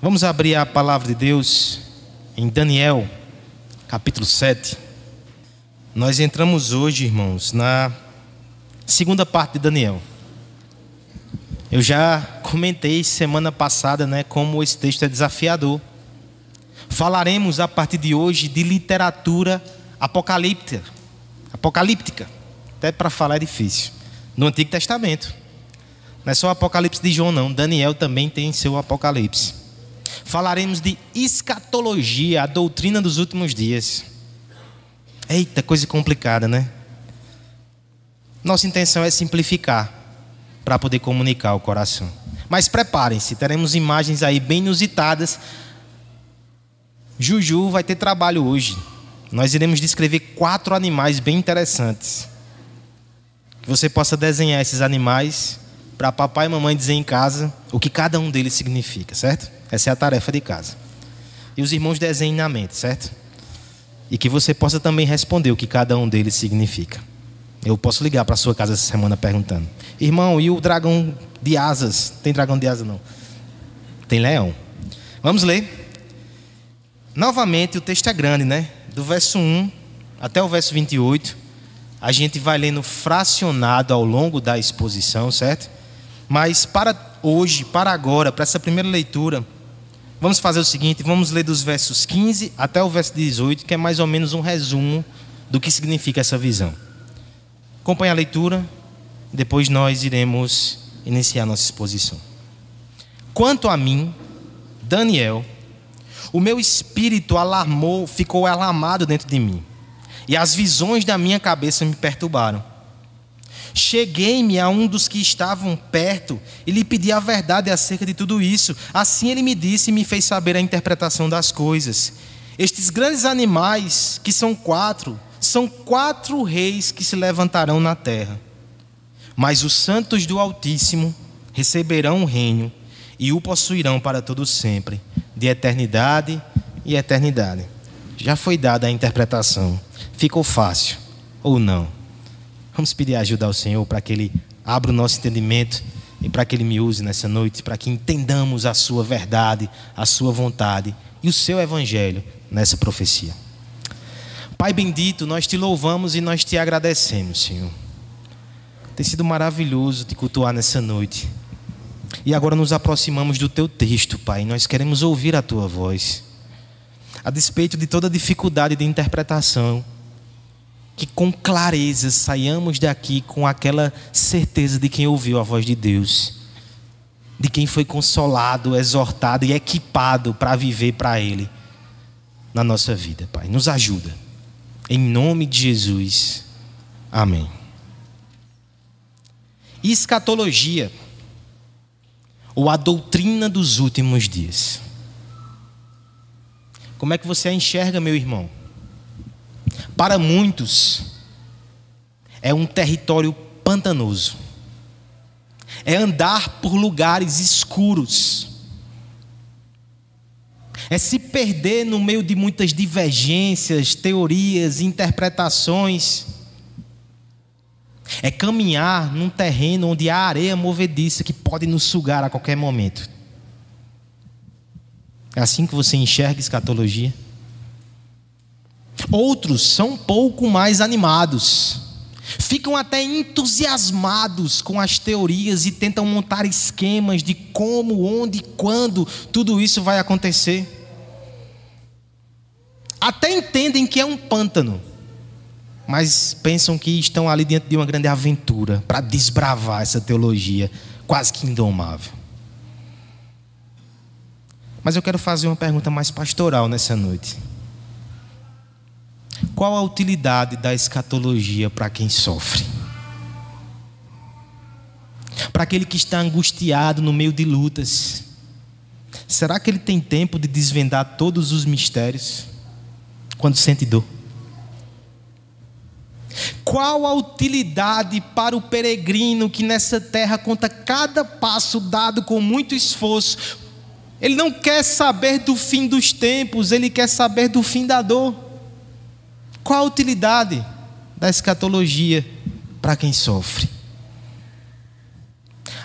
Vamos abrir a palavra de Deus em Daniel, capítulo 7. Nós entramos hoje, irmãos, na segunda parte de Daniel. Eu já comentei semana passada, né, como esse texto é desafiador. Falaremos a partir de hoje de literatura apocalíptica. Apocalíptica. Até para falar é difícil. No Antigo Testamento. Não é só o Apocalipse de João, não. Daniel também tem seu Apocalipse. Falaremos de escatologia, a doutrina dos últimos dias. Eita, coisa complicada, né? Nossa intenção é simplificar para poder comunicar o coração. Mas preparem-se, teremos imagens aí bem inusitadas. Juju vai ter trabalho hoje. Nós iremos descrever quatro animais bem interessantes. Que você possa desenhar esses animais para papai e mamãe dizer em casa o que cada um deles significa, certo? Essa é a tarefa de casa. E os irmãos desenhem na mente, certo? E que você possa também responder o que cada um deles significa. Eu posso ligar para sua casa essa semana perguntando: Irmão, e o dragão de asas? Tem dragão de asas não? Tem leão. Vamos ler. Novamente, o texto é grande, né? Do verso 1 até o verso 28. A gente vai lendo fracionado ao longo da exposição, certo? Mas para hoje, para agora, para essa primeira leitura, vamos fazer o seguinte: vamos ler dos versos 15 até o verso 18, que é mais ou menos um resumo do que significa essa visão. Acompanhe a leitura, depois nós iremos iniciar nossa exposição. Quanto a mim, Daniel, o meu espírito alarmou, ficou alarmado dentro de mim, e as visões da minha cabeça me perturbaram. Cheguei-me a um dos que estavam perto e lhe pedi a verdade acerca de tudo isso. Assim ele me disse e me fez saber a interpretação das coisas. Estes grandes animais, que são quatro, são quatro reis que se levantarão na terra. Mas os santos do Altíssimo receberão o reino e o possuirão para todo sempre, de eternidade e eternidade. Já foi dada a interpretação. Ficou fácil ou não? Vamos pedir ajuda ao Senhor para que Ele abra o nosso entendimento e para que Ele me use nessa noite, para que entendamos a Sua verdade, a Sua vontade e o Seu Evangelho nessa profecia. Pai bendito, nós te louvamos e nós te agradecemos, Senhor. Tem sido maravilhoso te cultuar nessa noite. E agora nos aproximamos do teu texto, Pai. Nós queremos ouvir a tua voz. A despeito de toda dificuldade de interpretação, que com clareza saiamos daqui com aquela certeza de quem ouviu a voz de Deus, de quem foi consolado, exortado e equipado para viver para Ele na nossa vida, Pai. Nos ajuda. Em nome de Jesus. Amém. Escatologia, ou a doutrina dos últimos dias. Como é que você a enxerga, meu irmão? Para muitos, é um território pantanoso, é andar por lugares escuros, é se perder no meio de muitas divergências, teorias, interpretações. É caminhar num terreno onde há areia movediça que pode nos sugar a qualquer momento. É assim que você enxerga escatologia? Outros são um pouco mais animados, ficam até entusiasmados com as teorias e tentam montar esquemas de como, onde, quando tudo isso vai acontecer. Até entendem que é um pântano, mas pensam que estão ali dentro de uma grande aventura para desbravar essa teologia quase que indomável. Mas eu quero fazer uma pergunta mais pastoral nessa noite. Qual a utilidade da escatologia para quem sofre? Para aquele que está angustiado no meio de lutas, será que ele tem tempo de desvendar todos os mistérios quando sente dor? Qual a utilidade para o peregrino que nessa terra conta cada passo dado com muito esforço? Ele não quer saber do fim dos tempos, ele quer saber do fim da dor. Qual a utilidade da escatologia para quem sofre?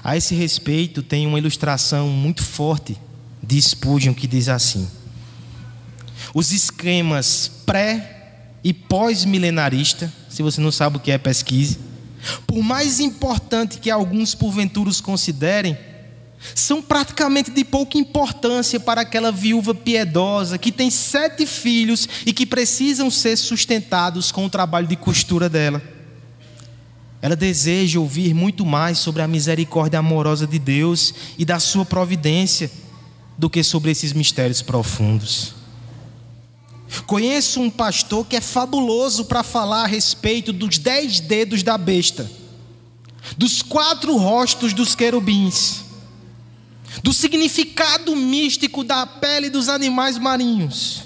A esse respeito, tem uma ilustração muito forte de Spurgeon que diz assim: Os esquemas pré e pós-milenarista, se você não sabe o que é pesquise, por mais importante que alguns porventura os considerem, são praticamente de pouca importância para aquela viúva piedosa que tem sete filhos e que precisam ser sustentados com o trabalho de costura dela. Ela deseja ouvir muito mais sobre a misericórdia amorosa de Deus e da sua providência do que sobre esses mistérios profundos. Conheço um pastor que é fabuloso para falar a respeito dos dez dedos da besta, dos quatro rostos dos querubins, do significado místico da pele dos animais marinhos.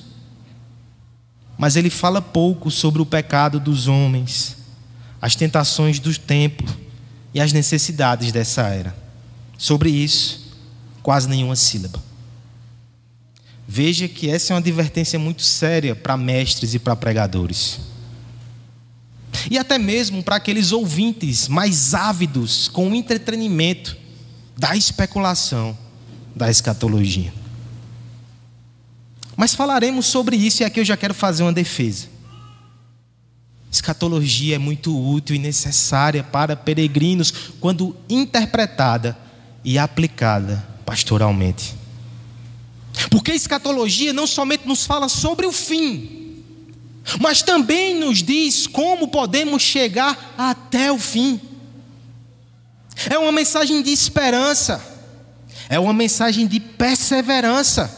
Mas ele fala pouco sobre o pecado dos homens as tentações do tempo e as necessidades dessa era. Sobre isso, quase nenhuma sílaba. Veja que essa é uma advertência muito séria para mestres e para pregadores. E até mesmo para aqueles ouvintes mais ávidos com entretenimento da especulação da escatologia. Mas falaremos sobre isso e aqui eu já quero fazer uma defesa. Escatologia é muito útil e necessária para peregrinos quando interpretada e aplicada pastoralmente. Porque a escatologia não somente nos fala sobre o fim, mas também nos diz como podemos chegar até o fim. É uma mensagem de esperança, é uma mensagem de perseverança,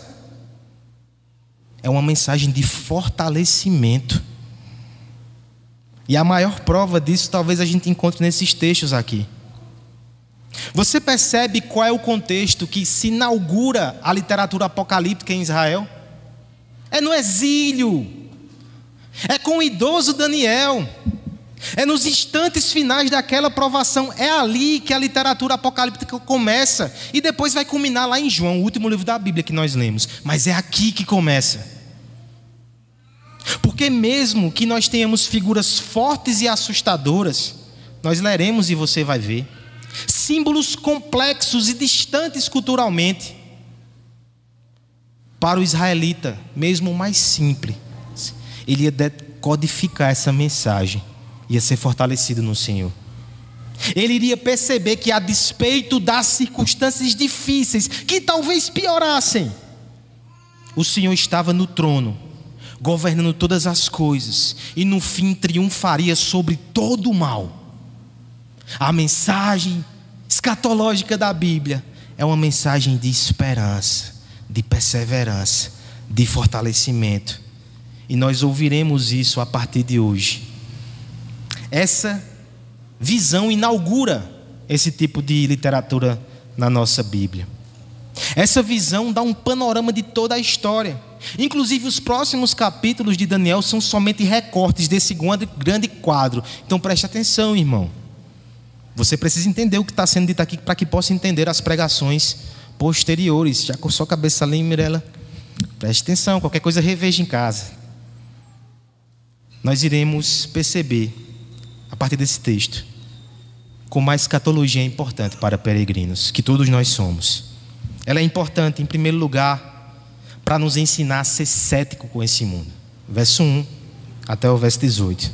é uma mensagem de fortalecimento. E a maior prova disso talvez a gente encontre nesses textos aqui. Você percebe qual é o contexto que se inaugura a literatura apocalíptica em Israel? É no exílio, é com o idoso Daniel, é nos instantes finais daquela provação, é ali que a literatura apocalíptica começa e depois vai culminar lá em João, o último livro da Bíblia que nós lemos, mas é aqui que começa. Porque, mesmo que nós tenhamos figuras fortes e assustadoras, nós leremos e você vai ver, símbolos complexos e distantes culturalmente, para o israelita, mesmo mais simples, ele ia decodificar essa mensagem, ia ser fortalecido no Senhor. Ele iria perceber que, a despeito das circunstâncias difíceis, que talvez piorassem, o Senhor estava no trono governando todas as coisas, e no fim triunfaria sobre todo o mal. A mensagem escatológica da Bíblia é uma mensagem de esperança, de perseverança, de fortalecimento. E nós ouviremos isso a partir de hoje. Essa visão inaugura esse tipo de literatura na nossa Bíblia. Essa visão dá um panorama de toda a história. Inclusive, os próximos capítulos de Daniel são somente recortes desse grande quadro. Então, preste atenção, irmão. Você precisa entender o que está sendo dito aqui para que possa entender as pregações posteriores. Já com sua cabeça ali, Mirella? Preste atenção, qualquer coisa reveja em casa. Nós iremos perceber, a partir desse texto, como a escatologia é importante para peregrinos, que todos nós somos. Ela é importante, em primeiro lugar, para nos ensinar a ser cético com esse mundo. Verso 1 até o verso 18.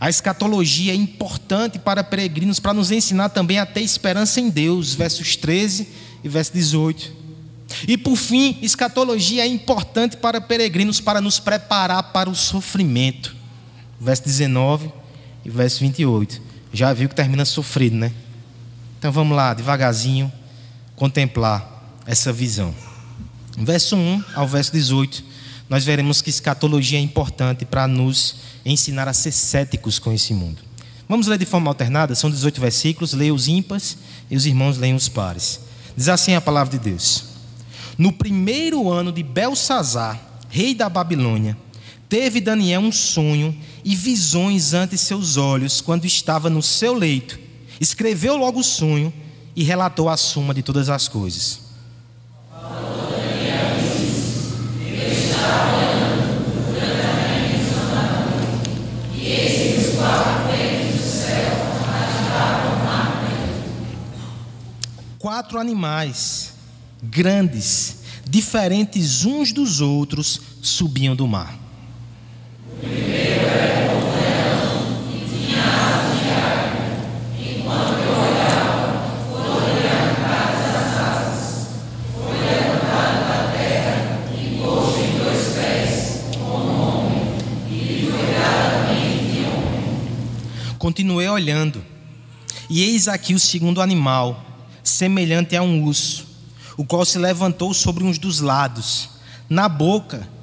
A escatologia é importante para peregrinos para nos ensinar também a ter esperança em Deus, versos 13 e verso 18. E por fim, escatologia é importante para peregrinos para nos preparar para o sofrimento. Verso 19 e verso 28. Já viu que termina sofrido, né? Então vamos lá, devagarzinho, contemplar essa visão. Verso 1 ao verso 18, nós veremos que escatologia é importante para nos ensinar a ser céticos com esse mundo. Vamos ler de forma alternada, são 18 versículos, leia os ímpares e os irmãos leiam os pares. Diz assim a palavra de Deus: No primeiro ano de Belsazar, rei da Babilônia, teve Daniel um sonho e visões ante seus olhos quando estava no seu leito. Escreveu logo o sonho e relatou a suma de todas as coisas. quatro animais grandes diferentes uns dos outros, subiam do mar. Continuei olhando, e eis aqui o segundo animal, semelhante a um urso, o qual se levantou sobre uns dos lados. Na boca,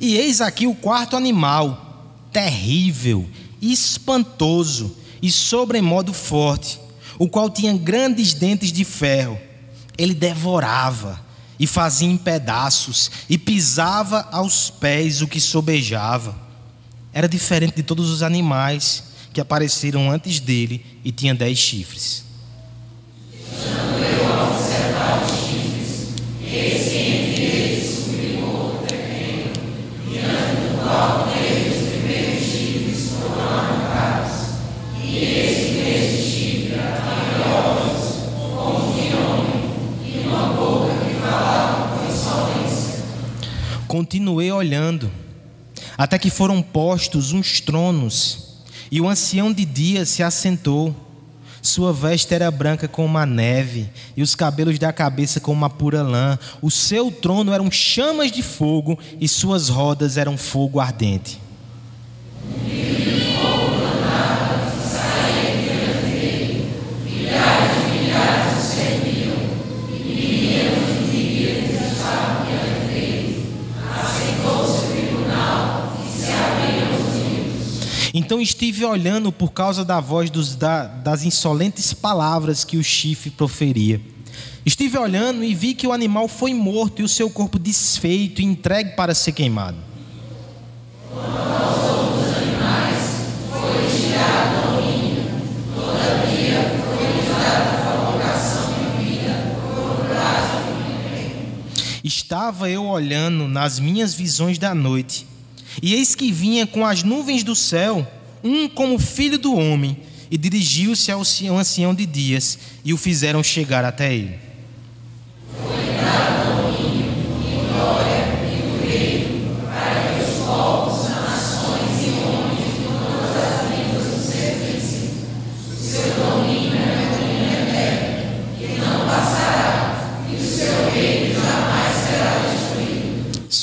e eis aqui o quarto animal, terrível, espantoso e sobremodo forte, o qual tinha grandes dentes de ferro. Ele devorava e fazia em pedaços e pisava aos pés o que sobejava. Era diferente de todos os animais que apareceram antes dele e tinha dez chifres. Continuei olhando, até que foram postos uns tronos, e o ancião de dia se assentou. Sua veste era branca como uma neve, e os cabelos da cabeça como uma pura lã. O seu trono eram chamas de fogo, e suas rodas eram fogo ardente. Então estive olhando por causa da voz dos, da, das insolentes palavras que o chifre proferia. Estive olhando e vi que o animal foi morto e o seu corpo desfeito e entregue para ser queimado. Estava eu olhando nas minhas visões da noite, e eis que vinha com as nuvens do céu um como filho do homem, e dirigiu-se ao ancião de dias, e o fizeram chegar até ele.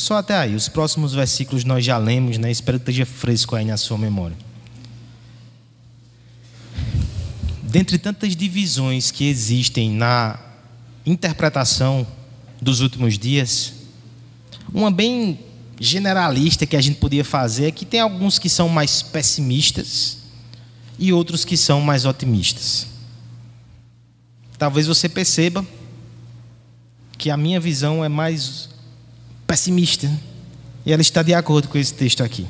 Só até aí. Os próximos versículos nós já lemos, né? Espero que esteja fresco aí na sua memória. Dentre tantas divisões que existem na interpretação dos últimos dias, uma bem generalista que a gente podia fazer é que tem alguns que são mais pessimistas e outros que são mais otimistas. Talvez você perceba que a minha visão é mais pessimista e ela está de acordo com esse texto aqui.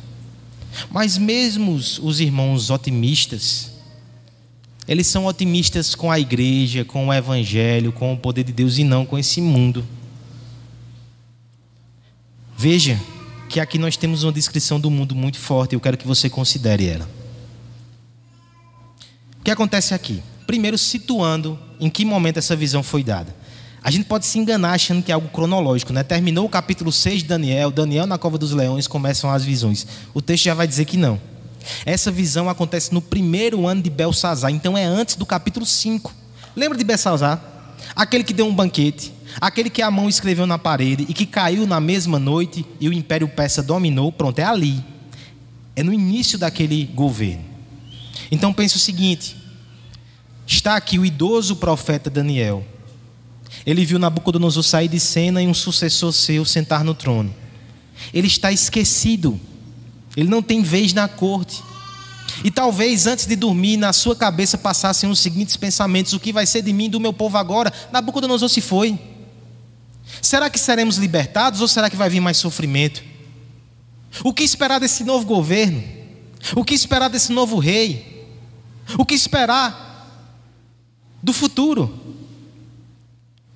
Mas mesmo os irmãos otimistas, eles são otimistas com a igreja, com o evangelho, com o poder de Deus e não com esse mundo. Veja que aqui nós temos uma descrição do mundo muito forte, eu quero que você considere ela. O que acontece aqui? Primeiro, situando em que momento essa visão foi dada. A gente pode se enganar achando que é algo cronológico, né? Terminou o capítulo 6 de Daniel, Daniel na cova dos leões, começam as visões. O texto já vai dizer que não. Essa visão acontece no primeiro ano de Belsazar, então é antes do capítulo 5. Lembra de Belsazar? Aquele que deu um banquete, aquele que a mão escreveu na parede e que caiu na mesma noite e o império persa dominou, pronto, é ali. É no início daquele governo. Então pense o seguinte: está aqui o idoso profeta Daniel. Ele viu Nabucodonosor sair de cena e um sucessor seu sentar no trono. Ele está esquecido ele não tem vez na corte. E talvez antes de dormir, na sua cabeça passassem os seguintes pensamentos: o que vai ser de mim do meu povo agora? Nabucodonosor se foi. Será que seremos libertados ou será que vai vir mais sofrimento? O que esperar desse novo governo? O que esperar desse novo rei? O que esperar do futuro?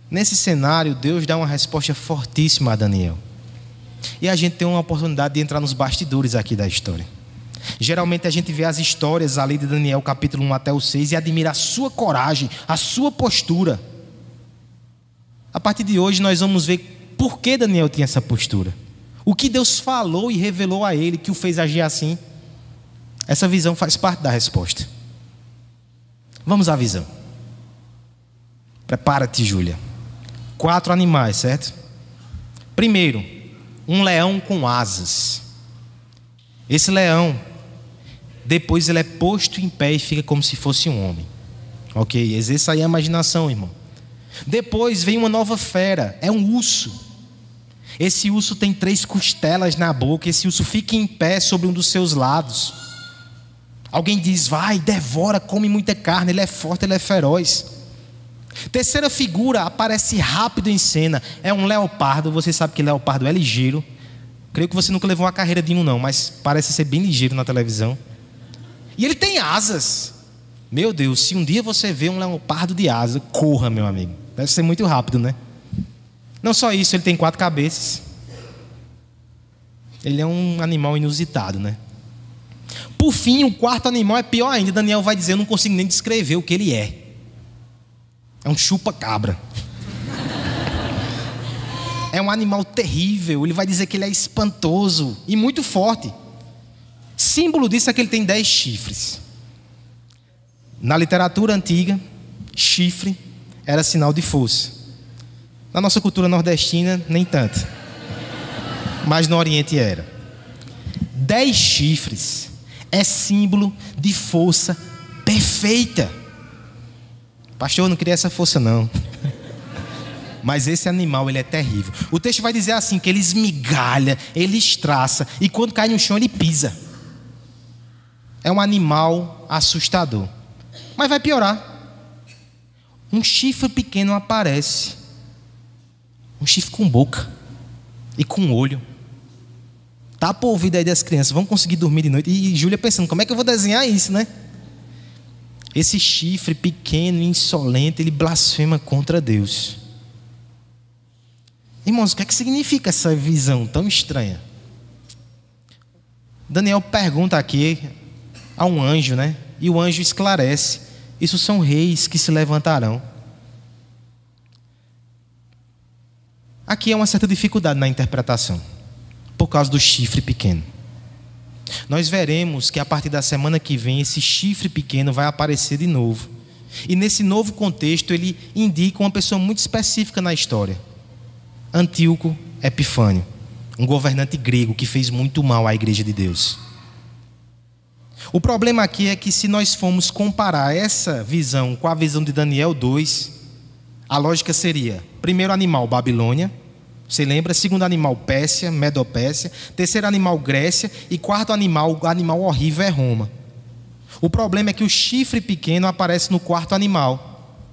Nesse cenário, Deus dá uma resposta fortíssima a Daniel. E a gente tem uma oportunidade de entrar nos bastidores aqui da história. Geralmente a gente vê as histórias ali de Daniel, capítulo 1 até o 6, e admira a sua coragem, a sua postura. A partir de hoje nós vamos ver por que Daniel tinha essa postura. O que Deus falou e revelou a ele que o fez agir assim. Essa visão faz parte da resposta. Vamos à visão. Prepara-te, Júlia. Quatro animais, certo? Primeiro, um leão com asas. Esse leão, depois ele é posto em pé e fica como se fosse um homem. Ok? Exerça aí a imaginação, irmão. Depois vem uma nova fera, é um urso. Esse urso tem três costelas na boca, esse urso fica em pé sobre um dos seus lados. Alguém diz: vai, devora, come muita carne, ele é forte, ele é feroz. Terceira figura aparece rápido em cena, é um leopardo. Você sabe que leopardo é ligeiro. Creio que você nunca levou uma carreira de um, não, mas parece ser bem ligeiro na televisão. E ele tem asas. Meu Deus, se um dia você vê um leopardo de asa, corra, meu amigo. Deve ser muito rápido, né? Não só isso, ele tem quatro cabeças. Ele é um animal inusitado, né? Por fim, o quarto animal é pior ainda. Daniel vai dizer: Eu não consigo nem descrever o que ele é. É um chupa-cabra. é um animal terrível. Ele vai dizer que ele é espantoso e muito forte. Símbolo disso é que ele tem dez chifres. Na literatura antiga, chifre era sinal de força. Na nossa cultura nordestina, nem tanto. Mas no Oriente era. Dez chifres é símbolo de força perfeita. Pastor, eu não queria essa força, não. Mas esse animal, ele é terrível. O texto vai dizer assim: que ele esmigalha, ele estraça, e quando cai no chão, ele pisa. É um animal assustador. Mas vai piorar um chifre pequeno aparece. Um chifre com boca e com olho. Tapa o ouvido aí das crianças, vão conseguir dormir de noite. E Júlia pensando, como é que eu vou desenhar isso, né? Esse chifre pequeno insolente, ele blasfema contra Deus. Irmãos, o que é que significa essa visão tão estranha? Daniel pergunta aqui a um anjo, né? E o anjo esclarece. Isso são reis que se levantarão. Aqui é uma certa dificuldade na interpretação, por causa do chifre pequeno. Nós veremos que a partir da semana que vem esse chifre pequeno vai aparecer de novo. E nesse novo contexto ele indica uma pessoa muito específica na história. Antíoco Epifânio, um governante grego que fez muito mal à igreja de Deus. O problema aqui é que se nós formos comparar essa visão com a visão de Daniel 2, a lógica seria: primeiro animal, Babilônia. Você lembra? Segundo animal, Pérsia, Medopécia. Terceiro animal, Grécia. E quarto animal, animal horrível, é Roma. O problema é que o chifre pequeno aparece no quarto animal.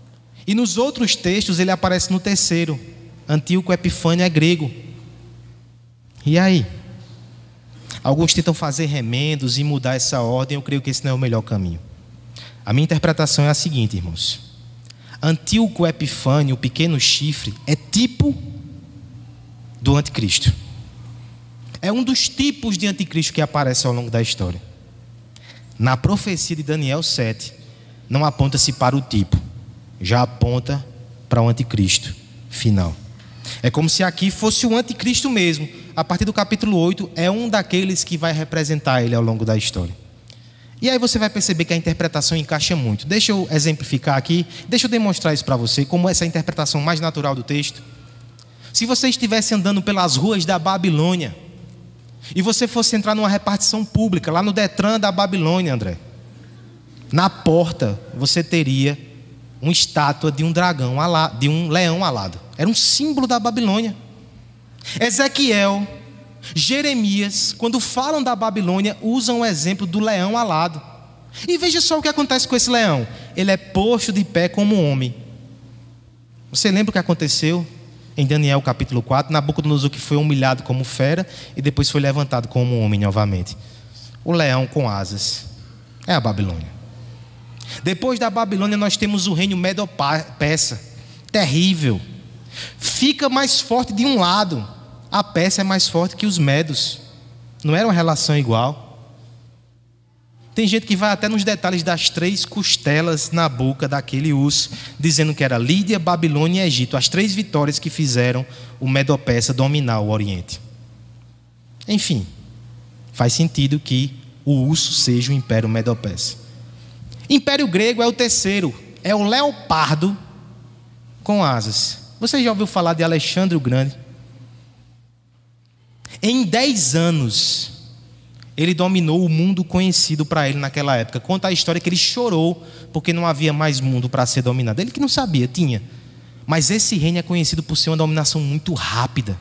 E nos outros textos ele aparece no terceiro. Antíoco Epifânio é grego. E aí? Alguns tentam fazer remendos e mudar essa ordem, eu creio que esse não é o melhor caminho. A minha interpretação é a seguinte, irmãos. Antíoco Epifânio, o pequeno chifre, é tipo do anticristo. É um dos tipos de anticristo que aparece ao longo da história. Na profecia de Daniel 7, não aponta-se para o tipo, já aponta para o anticristo final. É como se aqui fosse o anticristo mesmo, a partir do capítulo 8, é um daqueles que vai representar ele ao longo da história. E aí você vai perceber que a interpretação encaixa muito. Deixa eu exemplificar aqui, deixa eu demonstrar isso para você, como essa é interpretação mais natural do texto. Se você estivesse andando pelas ruas da Babilônia, e você fosse entrar numa repartição pública, lá no Detran da Babilônia, André, na porta você teria uma estátua de um dragão, de um leão alado. Era um símbolo da Babilônia. Ezequiel, Jeremias, quando falam da Babilônia, usam o exemplo do leão alado. E veja só o que acontece com esse leão. Ele é posto de pé como homem. Você lembra o que aconteceu? Em Daniel capítulo 4, Nabucodonosor que foi humilhado como fera e depois foi levantado como homem novamente. O leão com asas. É a Babilônia. Depois da Babilônia nós temos o reino Medo-Persa. Terrível. Fica mais forte de um lado. A Pérsia é mais forte que os Medos. Não era uma relação igual. Tem gente que vai até nos detalhes das três costelas na boca daquele urso, dizendo que era Lídia, Babilônia e Egito, as três vitórias que fizeram o Medo-Persa dominar o Oriente. Enfim, faz sentido que o urso seja o Império Medo-Persa. Império Grego é o terceiro, é o leopardo com asas. Você já ouviu falar de Alexandre o Grande? Em dez anos, ele dominou o mundo conhecido para ele naquela época. Conta a história que ele chorou porque não havia mais mundo para ser dominado. Ele que não sabia, tinha. Mas esse reino é conhecido por ser uma dominação muito rápida.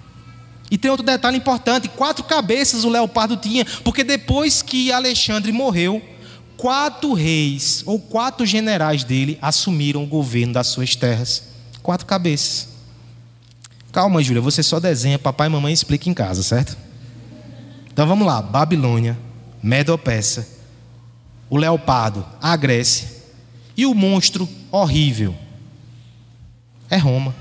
E tem outro detalhe importante: quatro cabeças o leopardo tinha, porque depois que Alexandre morreu, quatro reis ou quatro generais dele assumiram o governo das suas terras. Quatro cabeças. Calma, Júlia, você só desenha, papai e mamãe explica em casa, certo? Então vamos lá: Babilônia, Medo-Persa, o leopardo, a Grécia e o monstro horrível é Roma.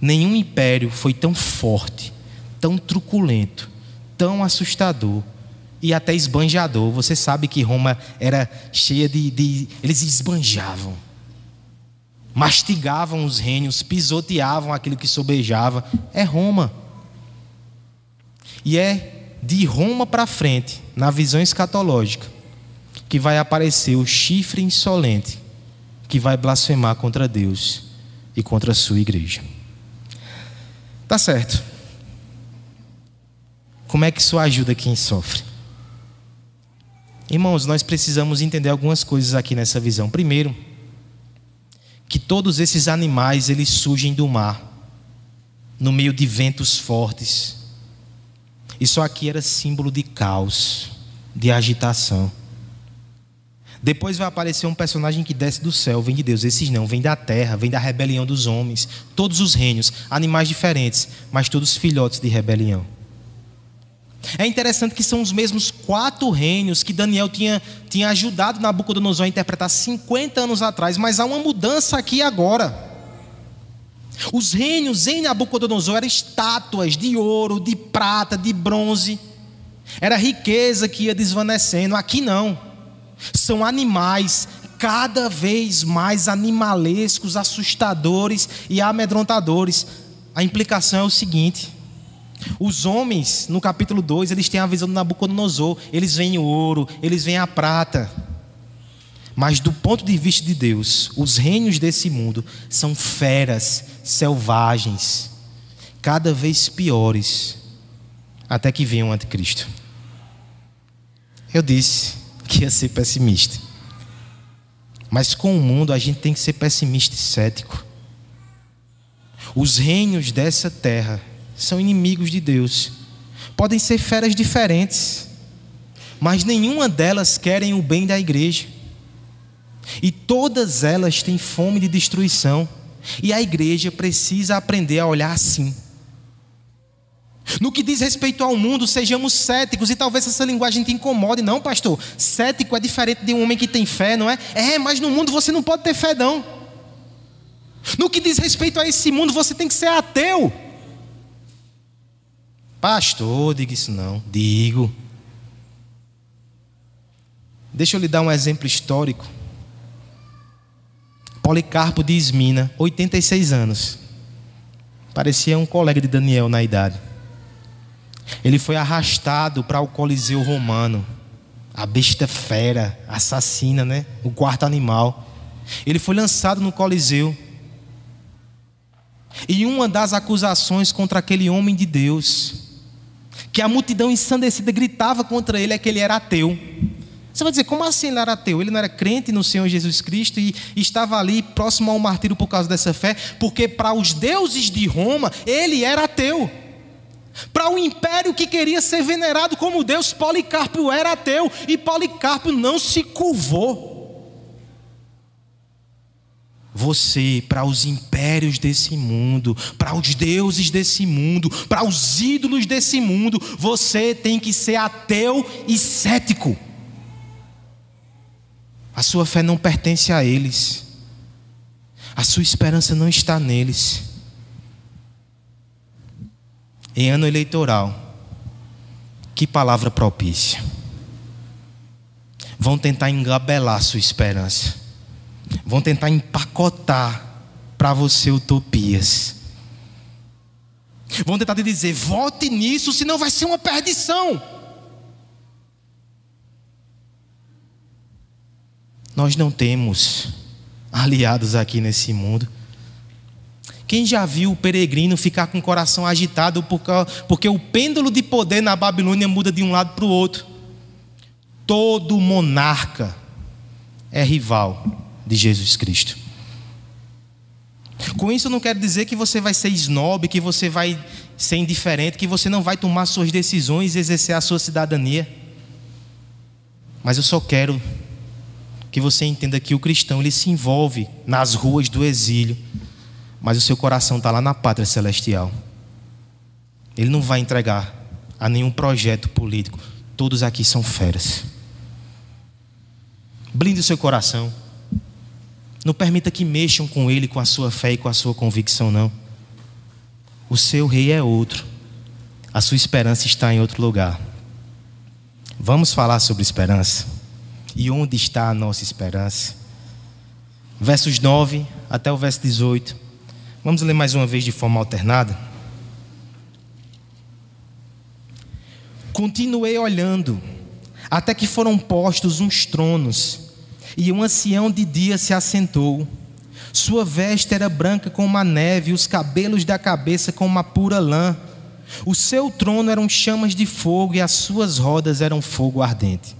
Nenhum império foi tão forte, tão truculento, tão assustador e até esbanjador. Você sabe que Roma era cheia de. de eles esbanjavam, mastigavam os reinos, pisoteavam aquilo que sobejava. É Roma. E é de Roma para frente, na visão escatológica, que vai aparecer o chifre insolente que vai blasfemar contra Deus e contra a sua igreja. Tá certo. Como é que isso ajuda quem sofre? Irmãos, nós precisamos entender algumas coisas aqui nessa visão. Primeiro, que todos esses animais eles surgem do mar, no meio de ventos fortes, isso aqui era símbolo de caos, de agitação. Depois vai aparecer um personagem que desce do céu, vem de Deus. Esses não, vem da terra, vem da rebelião dos homens. Todos os reinos, animais diferentes, mas todos filhotes de rebelião. É interessante que são os mesmos quatro reinos que Daniel tinha, tinha ajudado Nabucodonosor a interpretar 50 anos atrás, mas há uma mudança aqui agora. Os reinos em Nabucodonosor eram estátuas de ouro, de prata, de bronze. Era riqueza que ia desvanecendo. Aqui não. São animais cada vez mais animalescos, assustadores e amedrontadores. A implicação é o seguinte: os homens, no capítulo 2, eles têm a visão do Nabucodonosor. Eles veem o ouro, eles veem a prata. Mas do ponto de vista de Deus, os reinos desse mundo são feras, selvagens, cada vez piores, até que venha o anticristo. Eu disse que ia ser pessimista. Mas com o mundo a gente tem que ser pessimista e cético. Os reinos dessa terra são inimigos de Deus. Podem ser feras diferentes, mas nenhuma delas querem o bem da igreja. E todas elas têm fome de destruição. E a igreja precisa aprender a olhar assim. No que diz respeito ao mundo, sejamos céticos, e talvez essa linguagem te incomode, não, pastor? Cético é diferente de um homem que tem fé, não é? É, mas no mundo você não pode ter fé, não. No que diz respeito a esse mundo, você tem que ser ateu. Pastor, diga isso não. Digo. Deixa eu lhe dar um exemplo histórico. Policarpo de Esmina, 86 anos. Parecia um colega de Daniel na idade. Ele foi arrastado para o Coliseu Romano. A besta fera, assassina, né? O quarto animal. Ele foi lançado no Coliseu. E uma das acusações contra aquele homem de Deus, que a multidão ensandecida gritava contra ele, é que ele era ateu. Você vai dizer, como assim ele era ateu? Ele não era crente no Senhor Jesus Cristo e estava ali próximo ao martírio por causa dessa fé? Porque para os deuses de Roma, ele era ateu. Para o império que queria ser venerado como Deus, Policarpo era ateu e Policarpo não se curvou. você para os impérios desse mundo, para os deuses desse mundo, para os ídolos desse mundo, você tem que ser ateu e cético. A sua fé não pertence a eles, a sua esperança não está neles. Em ano eleitoral, que palavra propícia. Vão tentar engabelar sua esperança vão tentar empacotar para você utopias. Vão tentar te dizer, vote nisso, senão vai ser uma perdição. Nós não temos aliados aqui nesse mundo. Quem já viu o peregrino ficar com o coração agitado porque o pêndulo de poder na Babilônia muda de um lado para o outro? Todo monarca é rival de Jesus Cristo. Com isso eu não quero dizer que você vai ser snob, que você vai ser indiferente, que você não vai tomar suas decisões e exercer a sua cidadania. Mas eu só quero que você entenda que o cristão ele se envolve nas ruas do exílio, mas o seu coração está lá na pátria celestial. Ele não vai entregar a nenhum projeto político. Todos aqui são feras. Blinde o seu coração. Não permita que mexam com ele, com a sua fé e com a sua convicção, não. O seu rei é outro. A sua esperança está em outro lugar. Vamos falar sobre esperança. E onde está a nossa esperança? Versos 9 até o verso 18. Vamos ler mais uma vez de forma alternada. Continuei olhando, até que foram postos uns tronos e um ancião de dia se assentou. Sua veste era branca como a neve, e os cabelos da cabeça como uma pura lã. O seu trono eram chamas de fogo, e as suas rodas eram fogo ardente.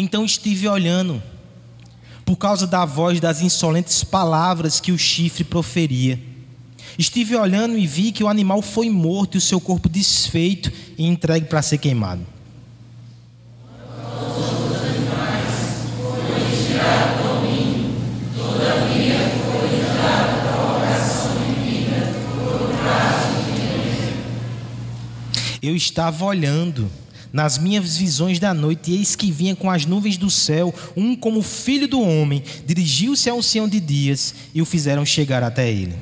Então estive olhando, por causa da voz das insolentes palavras que o chifre proferia. Estive olhando e vi que o animal foi morto e o seu corpo desfeito e entregue para ser queimado. Eu estava olhando nas minhas visões da noite, eis que vinha com as nuvens do céu, um como filho do homem, dirigiu-se ao ancião de dias e o fizeram chegar até ele.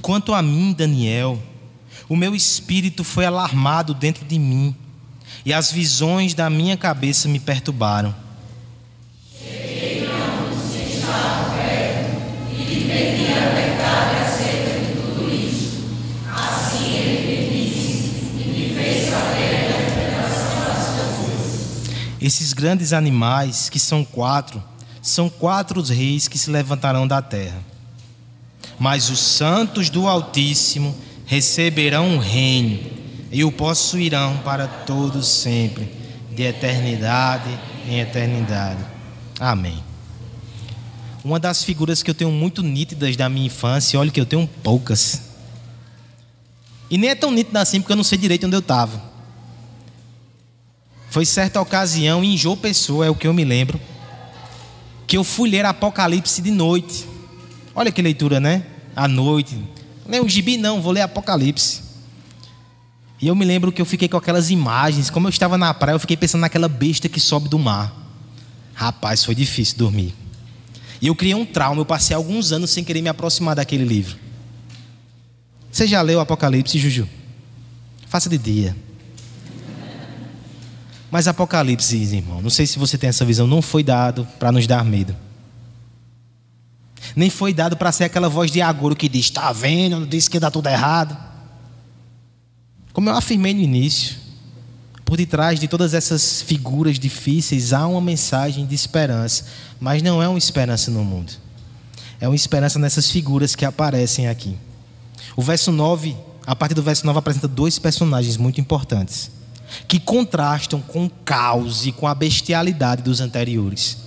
Quanto a mim, Daniel, o meu espírito foi alarmado dentro de mim, e as visões da minha cabeça me perturbaram. Esses grandes animais, que são quatro, são quatro os reis que se levantarão da terra. Mas os santos do Altíssimo receberão um reino e o possuirão para todos sempre, de eternidade em eternidade. Amém. Uma das figuras que eu tenho muito nítidas da minha infância, olha que eu tenho poucas. E nem é tão nítida assim, porque eu não sei direito onde eu estava. Foi certa ocasião, em João Pessoa, é o que eu me lembro, que eu fui ler Apocalipse de noite. Olha que leitura, né? À noite, Ler o gibi não, vou ler Apocalipse. E eu me lembro que eu fiquei com aquelas imagens, como eu estava na praia, eu fiquei pensando naquela besta que sobe do mar. Rapaz, foi difícil dormir. E eu criei um trauma, eu passei alguns anos sem querer me aproximar daquele livro. Você já leu Apocalipse, Juju? Faça de dia. Mas Apocalipse, irmão, não sei se você tem essa visão, não foi dado para nos dar medo nem foi dado para ser aquela voz de agouro que diz: Está vendo, disse que dá tudo errado. Como eu afirmei no início, Por detrás de todas essas figuras difíceis há uma mensagem de esperança, mas não é uma esperança no mundo. É uma esperança nessas figuras que aparecem aqui. O verso 9, a partir do verso 9, apresenta dois personagens muito importantes, que contrastam com o caos e com a bestialidade dos anteriores.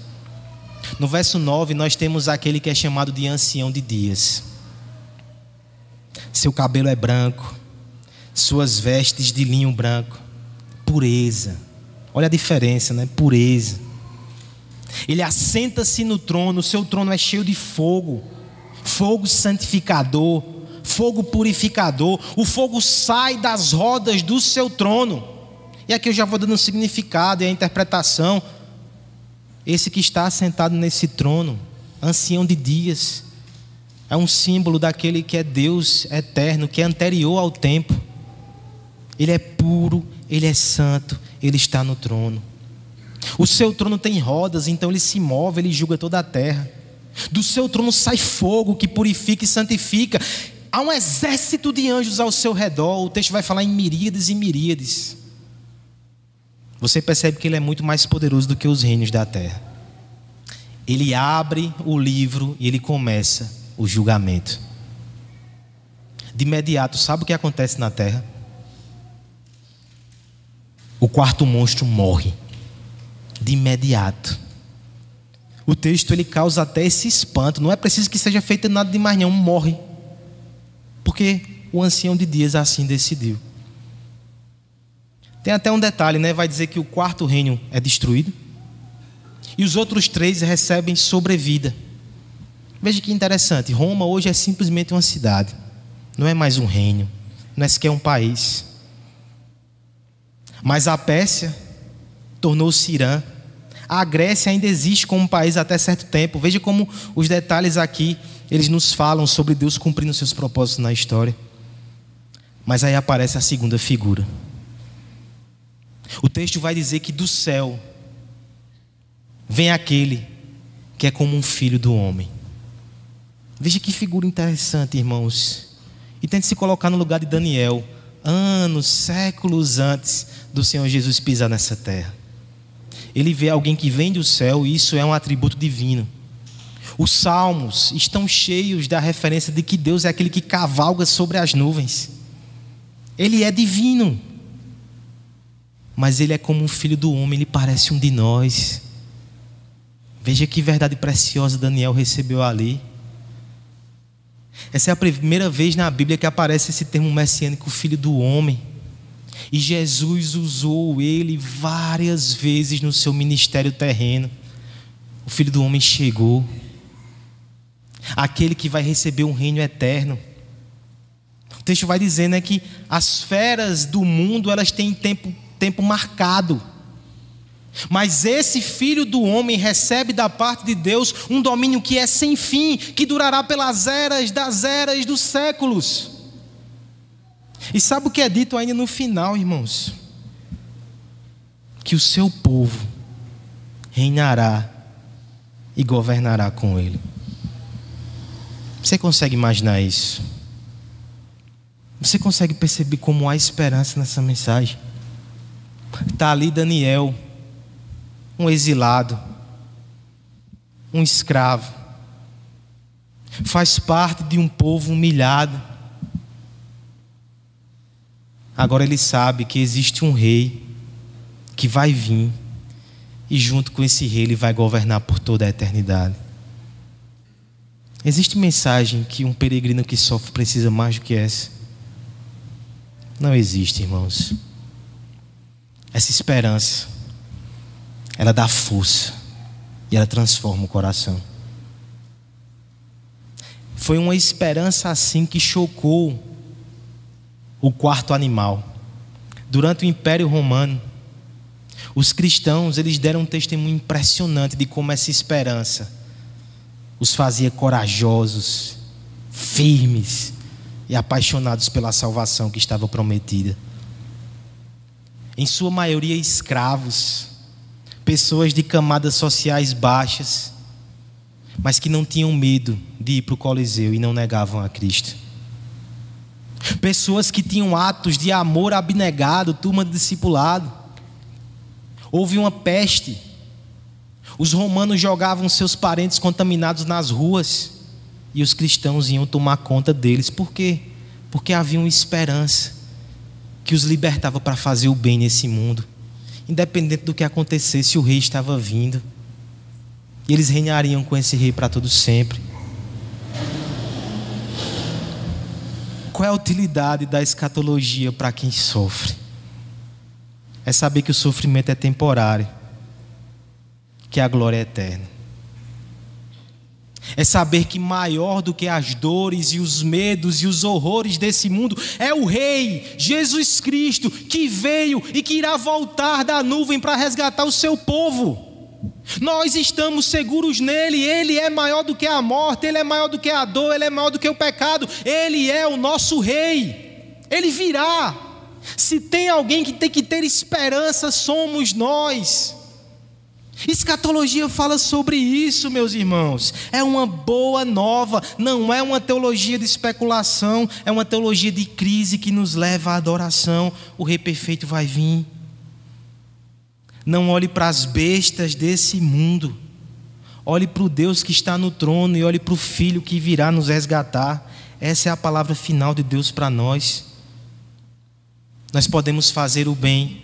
No verso 9, nós temos aquele que é chamado de ancião de dias. Seu cabelo é branco, suas vestes de linho branco pureza. Olha a diferença, né? Pureza. Ele assenta-se no trono, seu trono é cheio de fogo, fogo santificador, fogo purificador. O fogo sai das rodas do seu trono. E aqui eu já vou dando o significado e a interpretação. Esse que está sentado nesse trono, ancião de dias, é um símbolo daquele que é Deus eterno, que é anterior ao tempo. Ele é puro, ele é santo, ele está no trono. O seu trono tem rodas, então ele se move, ele julga toda a terra. Do seu trono sai fogo que purifica e santifica. Há um exército de anjos ao seu redor. O texto vai falar em miríades e miríades. Você percebe que ele é muito mais poderoso do que os reinos da terra. Ele abre o livro e ele começa o julgamento. De imediato, sabe o que acontece na terra? o quarto monstro morre de imediato. O texto ele causa até esse espanto. Não é preciso que seja feito nada de mais nenhum, morre. Porque o ancião de dias assim decidiu. Tem até um detalhe, né? Vai dizer que o quarto reino é destruído e os outros três recebem sobrevida. Veja que interessante. Roma hoje é simplesmente uma cidade, não é mais um reino, não é sequer um país. Mas a Pérsia tornou-se Irã. A Grécia ainda existe como país até certo tempo. Veja como os detalhes aqui eles nos falam sobre Deus cumprindo seus propósitos na história. Mas aí aparece a segunda figura. O texto vai dizer que do céu vem aquele que é como um filho do homem. Veja que figura interessante, irmãos. E tente se colocar no lugar de Daniel, anos, séculos antes do Senhor Jesus pisar nessa terra. Ele vê alguém que vem do céu e isso é um atributo divino. Os salmos estão cheios da referência de que Deus é aquele que cavalga sobre as nuvens. Ele é divino. Mas ele é como um filho do homem, ele parece um de nós. Veja que verdade preciosa Daniel recebeu ali. Essa é a primeira vez na Bíblia que aparece esse termo messiânico, filho do homem. E Jesus usou ele várias vezes no seu ministério terreno. O filho do homem chegou, aquele que vai receber um reino eterno. O texto vai dizendo é que as feras do mundo elas têm tempo, tempo marcado. Mas esse filho do homem recebe da parte de Deus um domínio que é sem fim, que durará pelas eras das eras dos séculos. E sabe o que é dito ainda no final, irmãos? Que o seu povo reinará e governará com ele. Você consegue imaginar isso? Você consegue perceber como há esperança nessa mensagem? Está ali Daniel um exilado, um escravo, faz parte de um povo humilhado. Agora ele sabe que existe um rei que vai vir e junto com esse rei ele vai governar por toda a eternidade. Existe mensagem que um peregrino que sofre precisa mais do que essa? Não existe, irmãos. Essa esperança ela dá força e ela transforma o coração. Foi uma esperança assim que chocou o quarto animal. Durante o Império Romano, os cristãos eles deram um testemunho impressionante de como essa esperança os fazia corajosos, firmes e apaixonados pela salvação que estava prometida. Em sua maioria escravos, pessoas de camadas sociais baixas, mas que não tinham medo de ir para o Coliseu e não negavam a Cristo. Pessoas que tinham atos de amor abnegado, turma de discipulado, Houve uma peste. Os romanos jogavam seus parentes contaminados nas ruas e os cristãos iam tomar conta deles. Por quê? Porque havia uma esperança que os libertava para fazer o bem nesse mundo. Independente do que acontecesse, o rei estava vindo. E eles reinariam com esse rei para todo sempre. Qual é a utilidade da escatologia para quem sofre? É saber que o sofrimento é temporário, que a glória é eterna. É saber que maior do que as dores e os medos e os horrores desse mundo é o Rei, Jesus Cristo, que veio e que irá voltar da nuvem para resgatar o seu povo. Nós estamos seguros nele, ele é maior do que a morte, ele é maior do que a dor, ele é maior do que o pecado, ele é o nosso Rei, ele virá. Se tem alguém que tem que ter esperança, somos nós. Escatologia fala sobre isso, meus irmãos. É uma boa nova, não é uma teologia de especulação, é uma teologia de crise que nos leva à adoração. O Rei Perfeito vai vir. Não olhe para as bestas desse mundo. Olhe para o Deus que está no trono e olhe para o Filho que virá nos resgatar. Essa é a palavra final de Deus para nós. Nós podemos fazer o bem,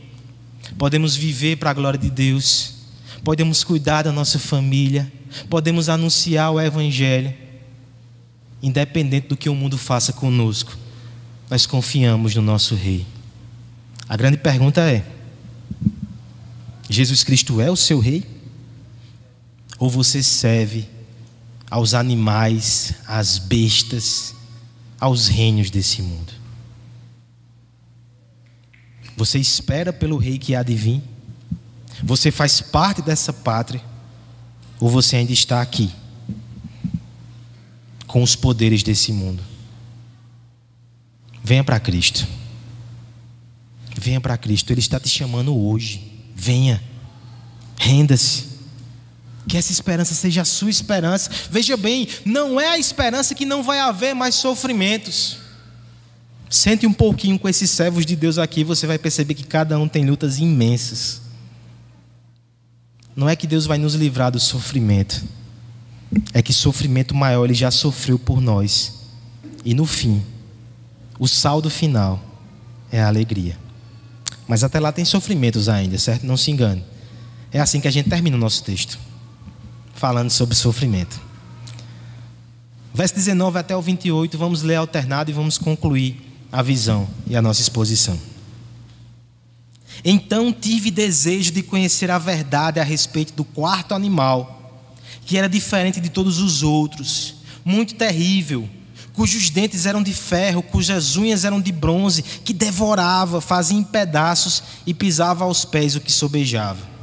podemos viver para a glória de Deus podemos cuidar da nossa família, podemos anunciar o Evangelho, independente do que o mundo faça conosco, nós confiamos no nosso Rei. A grande pergunta é: Jesus Cristo é o seu Rei? Ou você serve aos animais, às bestas, aos reinos desse mundo? Você espera pelo Rei que há de vir? Você faz parte dessa pátria ou você ainda está aqui com os poderes desse mundo? Venha para Cristo. Venha para Cristo. Ele está te chamando hoje. Venha. Renda-se. Que essa esperança seja a sua esperança. Veja bem, não é a esperança que não vai haver mais sofrimentos. Sente um pouquinho com esses servos de Deus aqui, você vai perceber que cada um tem lutas imensas não é que Deus vai nos livrar do sofrimento, é que sofrimento maior ele já sofreu por nós. E no fim, o saldo final é a alegria. Mas até lá tem sofrimentos ainda, certo? Não se engane. É assim que a gente termina o nosso texto, falando sobre sofrimento. Verso 19 até o 28, vamos ler alternado e vamos concluir a visão e a nossa exposição. Então tive desejo de conhecer a verdade a respeito do quarto animal, que era diferente de todos os outros, muito terrível, cujos dentes eram de ferro, cujas unhas eram de bronze, que devorava, fazia em pedaços e pisava aos pés o que sobejava.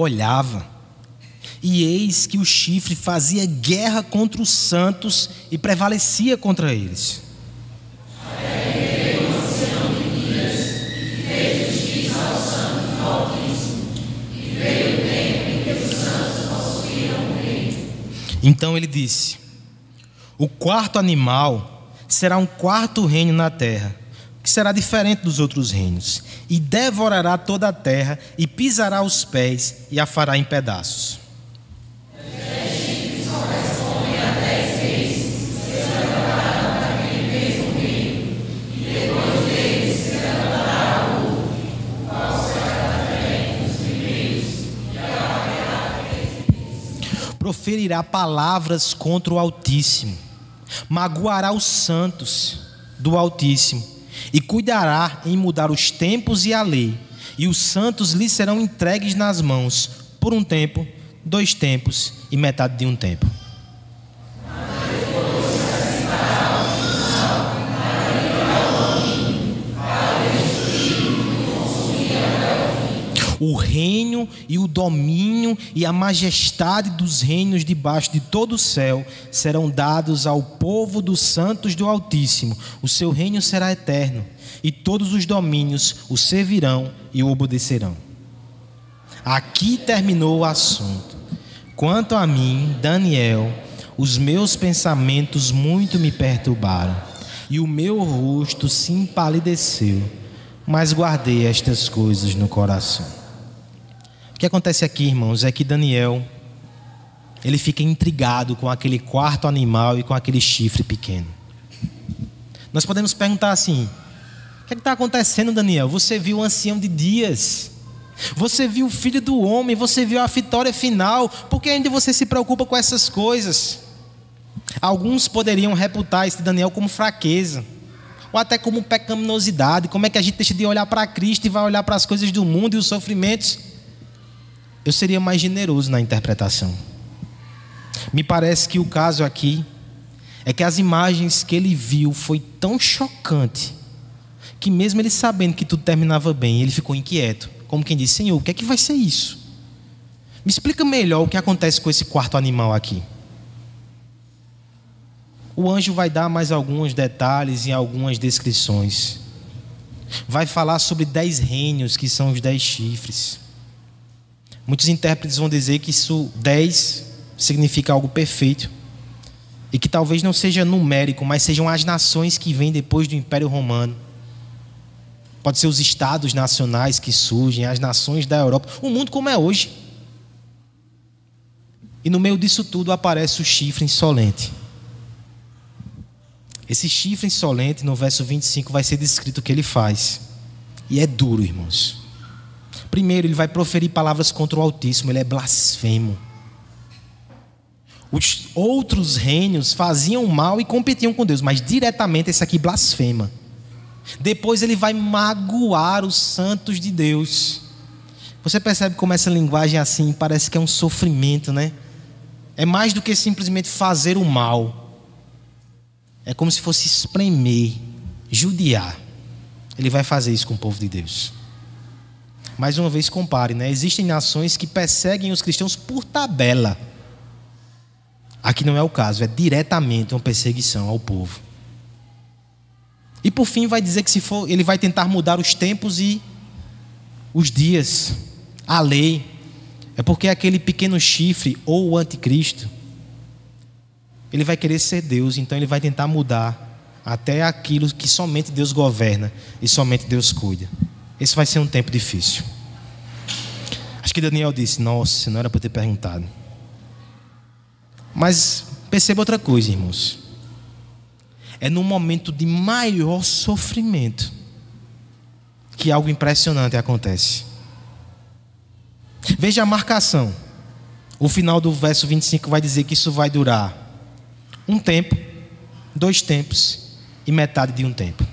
Olhava, e eis que o chifre fazia guerra contra os santos e prevalecia contra eles. Então ele disse: O quarto animal será um quarto reino na terra que será diferente dos outros reinos, e devorará toda a terra, e pisará os pés, e a fará em pedaços. Proferirá palavras contra o Altíssimo, magoará os santos do Altíssimo e cuidará em mudar os tempos e a lei, e os santos lhe serão entregues nas mãos por um tempo, dois tempos e metade de um tempo. O reino e o domínio e a majestade dos reinos debaixo de todo o céu serão dados ao povo dos santos do Altíssimo. O seu reino será eterno, e todos os domínios o servirão e o obedecerão. Aqui terminou o assunto. Quanto a mim, Daniel, os meus pensamentos muito me perturbaram, e o meu rosto se empalideceu, mas guardei estas coisas no coração. Que acontece aqui, irmãos, é que Daniel ele fica intrigado com aquele quarto animal e com aquele chifre pequeno. Nós podemos perguntar assim: o que é está acontecendo, Daniel? Você viu o ancião de dias, você viu o filho do homem, você viu a vitória final, por que ainda você se preocupa com essas coisas? Alguns poderiam reputar esse Daniel como fraqueza, ou até como pecaminosidade. Como é que a gente deixa de olhar para Cristo e vai olhar para as coisas do mundo e os sofrimentos? Eu seria mais generoso na interpretação. Me parece que o caso aqui é que as imagens que ele viu foi tão chocante que mesmo ele sabendo que tudo terminava bem, ele ficou inquieto como quem diz: Senhor, o que é que vai ser isso? Me explica melhor o que acontece com esse quarto animal aqui. O anjo vai dar mais alguns detalhes e algumas descrições. Vai falar sobre dez reinos, que são os dez chifres. Muitos intérpretes vão dizer que isso, dez, significa algo perfeito. E que talvez não seja numérico, mas sejam as nações que vêm depois do Império Romano. Pode ser os estados nacionais que surgem, as nações da Europa, o mundo como é hoje. E no meio disso tudo aparece o chifre insolente. Esse chifre insolente, no verso 25, vai ser descrito o que ele faz. E é duro, irmãos. Primeiro, ele vai proferir palavras contra o Altíssimo, ele é blasfemo. Os outros reinos faziam mal e competiam com Deus, mas diretamente esse aqui blasfema. Depois ele vai magoar os santos de Deus. Você percebe como essa linguagem é assim parece que é um sofrimento, né? É mais do que simplesmente fazer o mal. É como se fosse espremer, judiar. Ele vai fazer isso com o povo de Deus. Mais uma vez compare, né? Existem nações que perseguem os cristãos por tabela. Aqui não é o caso, é diretamente uma perseguição ao povo. E por fim vai dizer que se for, ele vai tentar mudar os tempos e os dias, a lei. É porque aquele pequeno chifre ou o anticristo, ele vai querer ser Deus, então ele vai tentar mudar até aquilo que somente Deus governa e somente Deus cuida. Esse vai ser um tempo difícil. Acho que Daniel disse: Nossa, não era para ter perguntado. Mas perceba outra coisa, irmãos é no momento de maior sofrimento que algo impressionante acontece. Veja a marcação. O final do verso 25 vai dizer que isso vai durar um tempo, dois tempos e metade de um tempo.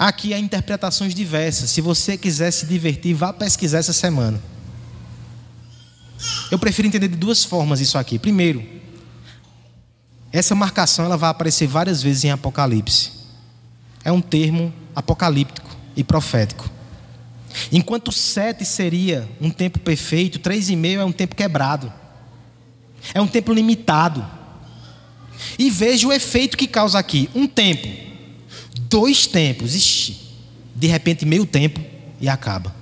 Aqui há interpretações diversas. Se você quiser se divertir, vá pesquisar essa semana. Eu prefiro entender de duas formas isso aqui. Primeiro, essa marcação ela vai aparecer várias vezes em Apocalipse. É um termo apocalíptico e profético. Enquanto sete seria um tempo perfeito, três e meio é um tempo quebrado. É um tempo limitado. E veja o efeito que causa aqui. Um tempo, dois tempos, ixi, de repente meio tempo e acaba.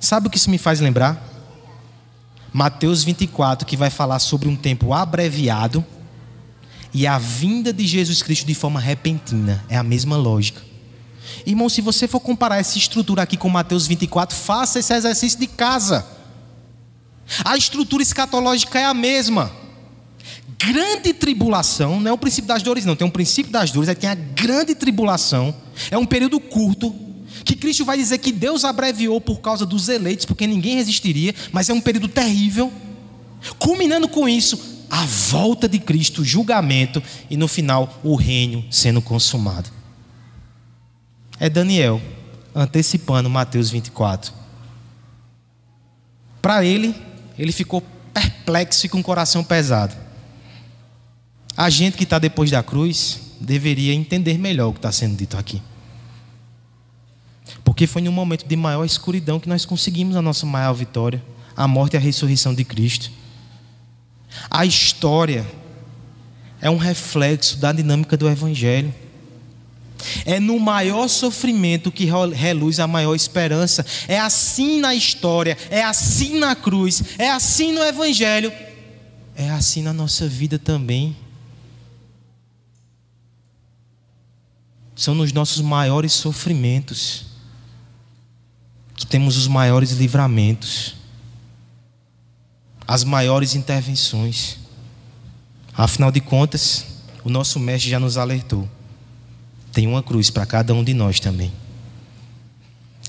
Sabe o que isso me faz lembrar? Mateus 24, que vai falar sobre um tempo abreviado e a vinda de Jesus Cristo de forma repentina. É a mesma lógica. Irmão, se você for comparar essa estrutura aqui com Mateus 24, faça esse exercício de casa. A estrutura escatológica é a mesma. Grande tribulação, não é o princípio das dores, não. Tem um princípio das dores, aí tem a grande tribulação. É um período curto, que Cristo vai dizer que Deus abreviou por causa dos eleitos, porque ninguém resistiria, mas é um período terrível. Culminando com isso, a volta de Cristo, o julgamento e no final o reino sendo consumado. É Daniel antecipando Mateus 24. Para ele, ele ficou perplexo e com o coração pesado. A gente que está depois da cruz deveria entender melhor o que está sendo dito aqui. Porque foi no momento de maior escuridão que nós conseguimos a nossa maior vitória a morte e a ressurreição de Cristo. A história é um reflexo da dinâmica do Evangelho. É no maior sofrimento que reluz a maior esperança. É assim na história, é assim na cruz, é assim no Evangelho, é assim na nossa vida também. São nos nossos maiores sofrimentos que temos os maiores livramentos, as maiores intervenções. Afinal de contas, o nosso mestre já nos alertou. Tem uma cruz para cada um de nós também.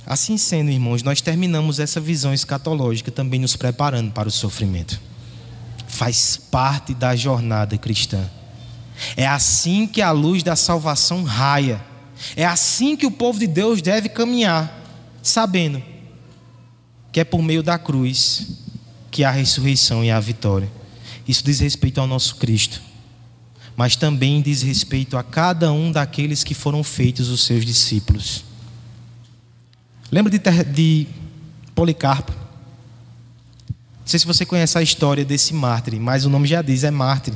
Assim sendo, irmãos, nós terminamos essa visão escatológica também nos preparando para o sofrimento. Faz parte da jornada cristã. É assim que a luz da salvação raia. É assim que o povo de Deus deve caminhar, sabendo que é por meio da cruz que há a ressurreição e a vitória. Isso diz respeito ao nosso Cristo, mas também diz respeito a cada um daqueles que foram feitos os seus discípulos. Lembra de, de Policarpo? Não sei se você conhece a história desse mártir, mas o nome já diz, é mártir.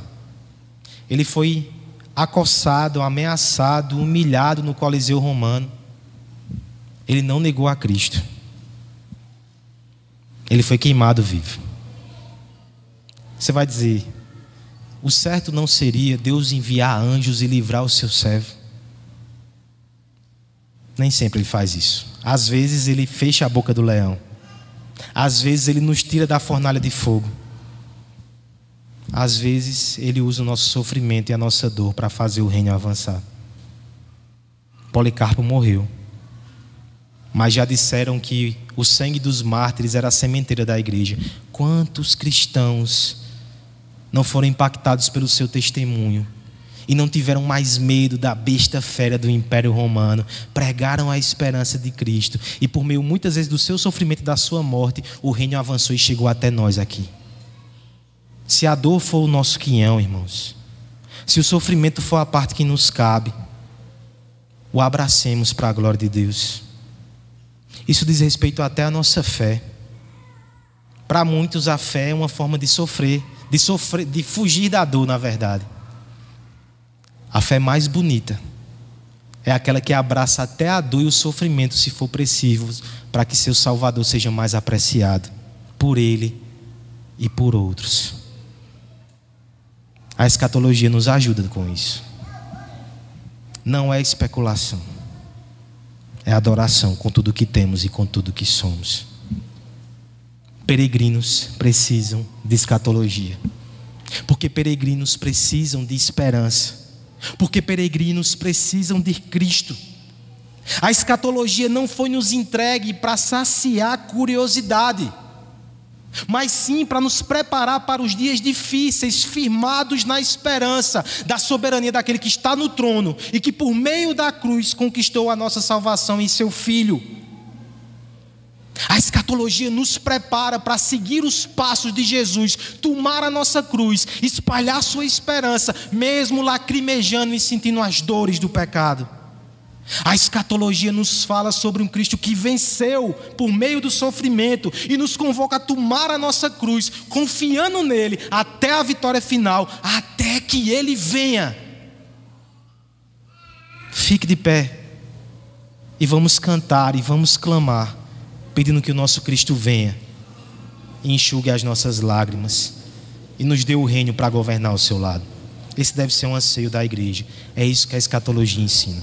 Ele foi acossado, ameaçado, humilhado no Coliseu Romano. Ele não negou a Cristo. Ele foi queimado vivo. Você vai dizer: o certo não seria Deus enviar anjos e livrar o seu servo? Nem sempre ele faz isso. Às vezes ele fecha a boca do leão. Às vezes ele nos tira da fornalha de fogo. Às vezes ele usa o nosso sofrimento e a nossa dor para fazer o reino avançar. Policarpo morreu. Mas já disseram que o sangue dos mártires era a sementeira da igreja. Quantos cristãos não foram impactados pelo seu testemunho e não tiveram mais medo da besta fera do Império Romano, pregaram a esperança de Cristo e por meio muitas vezes do seu sofrimento e da sua morte, o reino avançou e chegou até nós aqui. Se a dor for o nosso quinhão, irmãos, se o sofrimento for a parte que nos cabe, o abracemos para a glória de Deus. Isso diz respeito até à nossa fé. Para muitos, a fé é uma forma de sofrer de sofrer, de fugir da dor, na verdade. A fé mais bonita é aquela que abraça até a dor e o sofrimento, se for preciso, para que seu Salvador seja mais apreciado por ele e por outros. A escatologia nos ajuda com isso. Não é especulação, é adoração com tudo que temos e com tudo que somos peregrinos precisam de escatologia. Porque peregrinos precisam de esperança. Porque peregrinos precisam de Cristo. A escatologia não foi nos entregue para saciar curiosidade, mas sim para nos preparar para os dias difíceis, firmados na esperança da soberania daquele que está no trono e que por meio da cruz conquistou a nossa salvação em seu Filho. A escatologia nos prepara para seguir os passos de Jesus, tomar a nossa cruz, espalhar sua esperança, mesmo lacrimejando e sentindo as dores do pecado. A escatologia nos fala sobre um Cristo que venceu por meio do sofrimento e nos convoca a tomar a nossa cruz, confiando nele até a vitória final, até que ele venha. Fique de pé e vamos cantar e vamos clamar pedindo que o nosso Cristo venha e enxugue as nossas lágrimas e nos dê o reino para governar ao seu lado. Esse deve ser um anseio da igreja. É isso que a escatologia ensina.